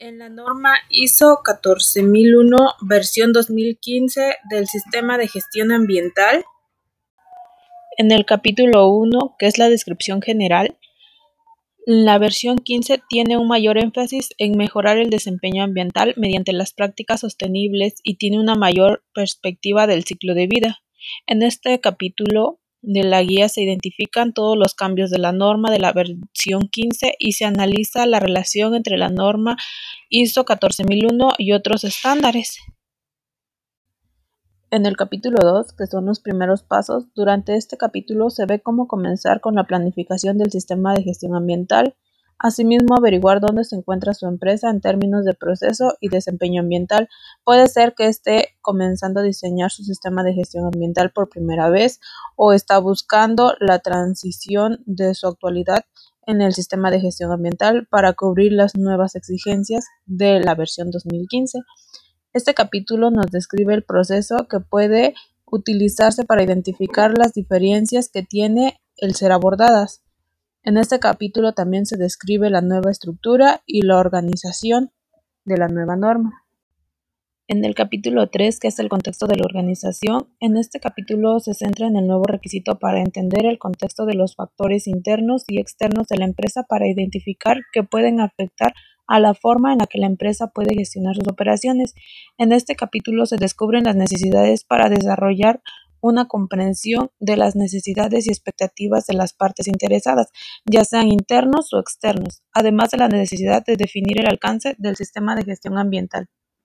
En la norma ISO 14001 versión 2015 del Sistema de Gestión Ambiental, en el capítulo 1, que es la descripción general, la versión 15 tiene un mayor énfasis en mejorar el desempeño ambiental mediante las prácticas sostenibles y tiene una mayor perspectiva del ciclo de vida. En este capítulo de la guía se identifican todos los cambios de la norma de la versión 15 y se analiza la relación entre la norma ISO 14001 y otros estándares. En el capítulo 2, que son los primeros pasos, durante este capítulo se ve cómo comenzar con la planificación del sistema de gestión ambiental, Asimismo, averiguar dónde se encuentra su empresa en términos de proceso y desempeño ambiental. Puede ser que esté comenzando a diseñar su sistema de gestión ambiental por primera vez o está buscando la transición de su actualidad en el sistema de gestión ambiental para cubrir las nuevas exigencias de la versión 2015. Este capítulo nos describe el proceso que puede utilizarse para identificar las diferencias que tiene el ser abordadas. En este capítulo también se describe la nueva estructura y la organización de la nueva norma. En el capítulo 3, que es el contexto de la organización, en este capítulo se centra en el nuevo requisito para entender el contexto de los factores internos y externos de la empresa para identificar que pueden afectar a la forma en la que la empresa puede gestionar sus operaciones. En este capítulo se descubren las necesidades para desarrollar una comprensión de las necesidades y expectativas de las partes interesadas, ya sean internos o externos, además de la necesidad de definir el alcance del sistema de gestión ambiental.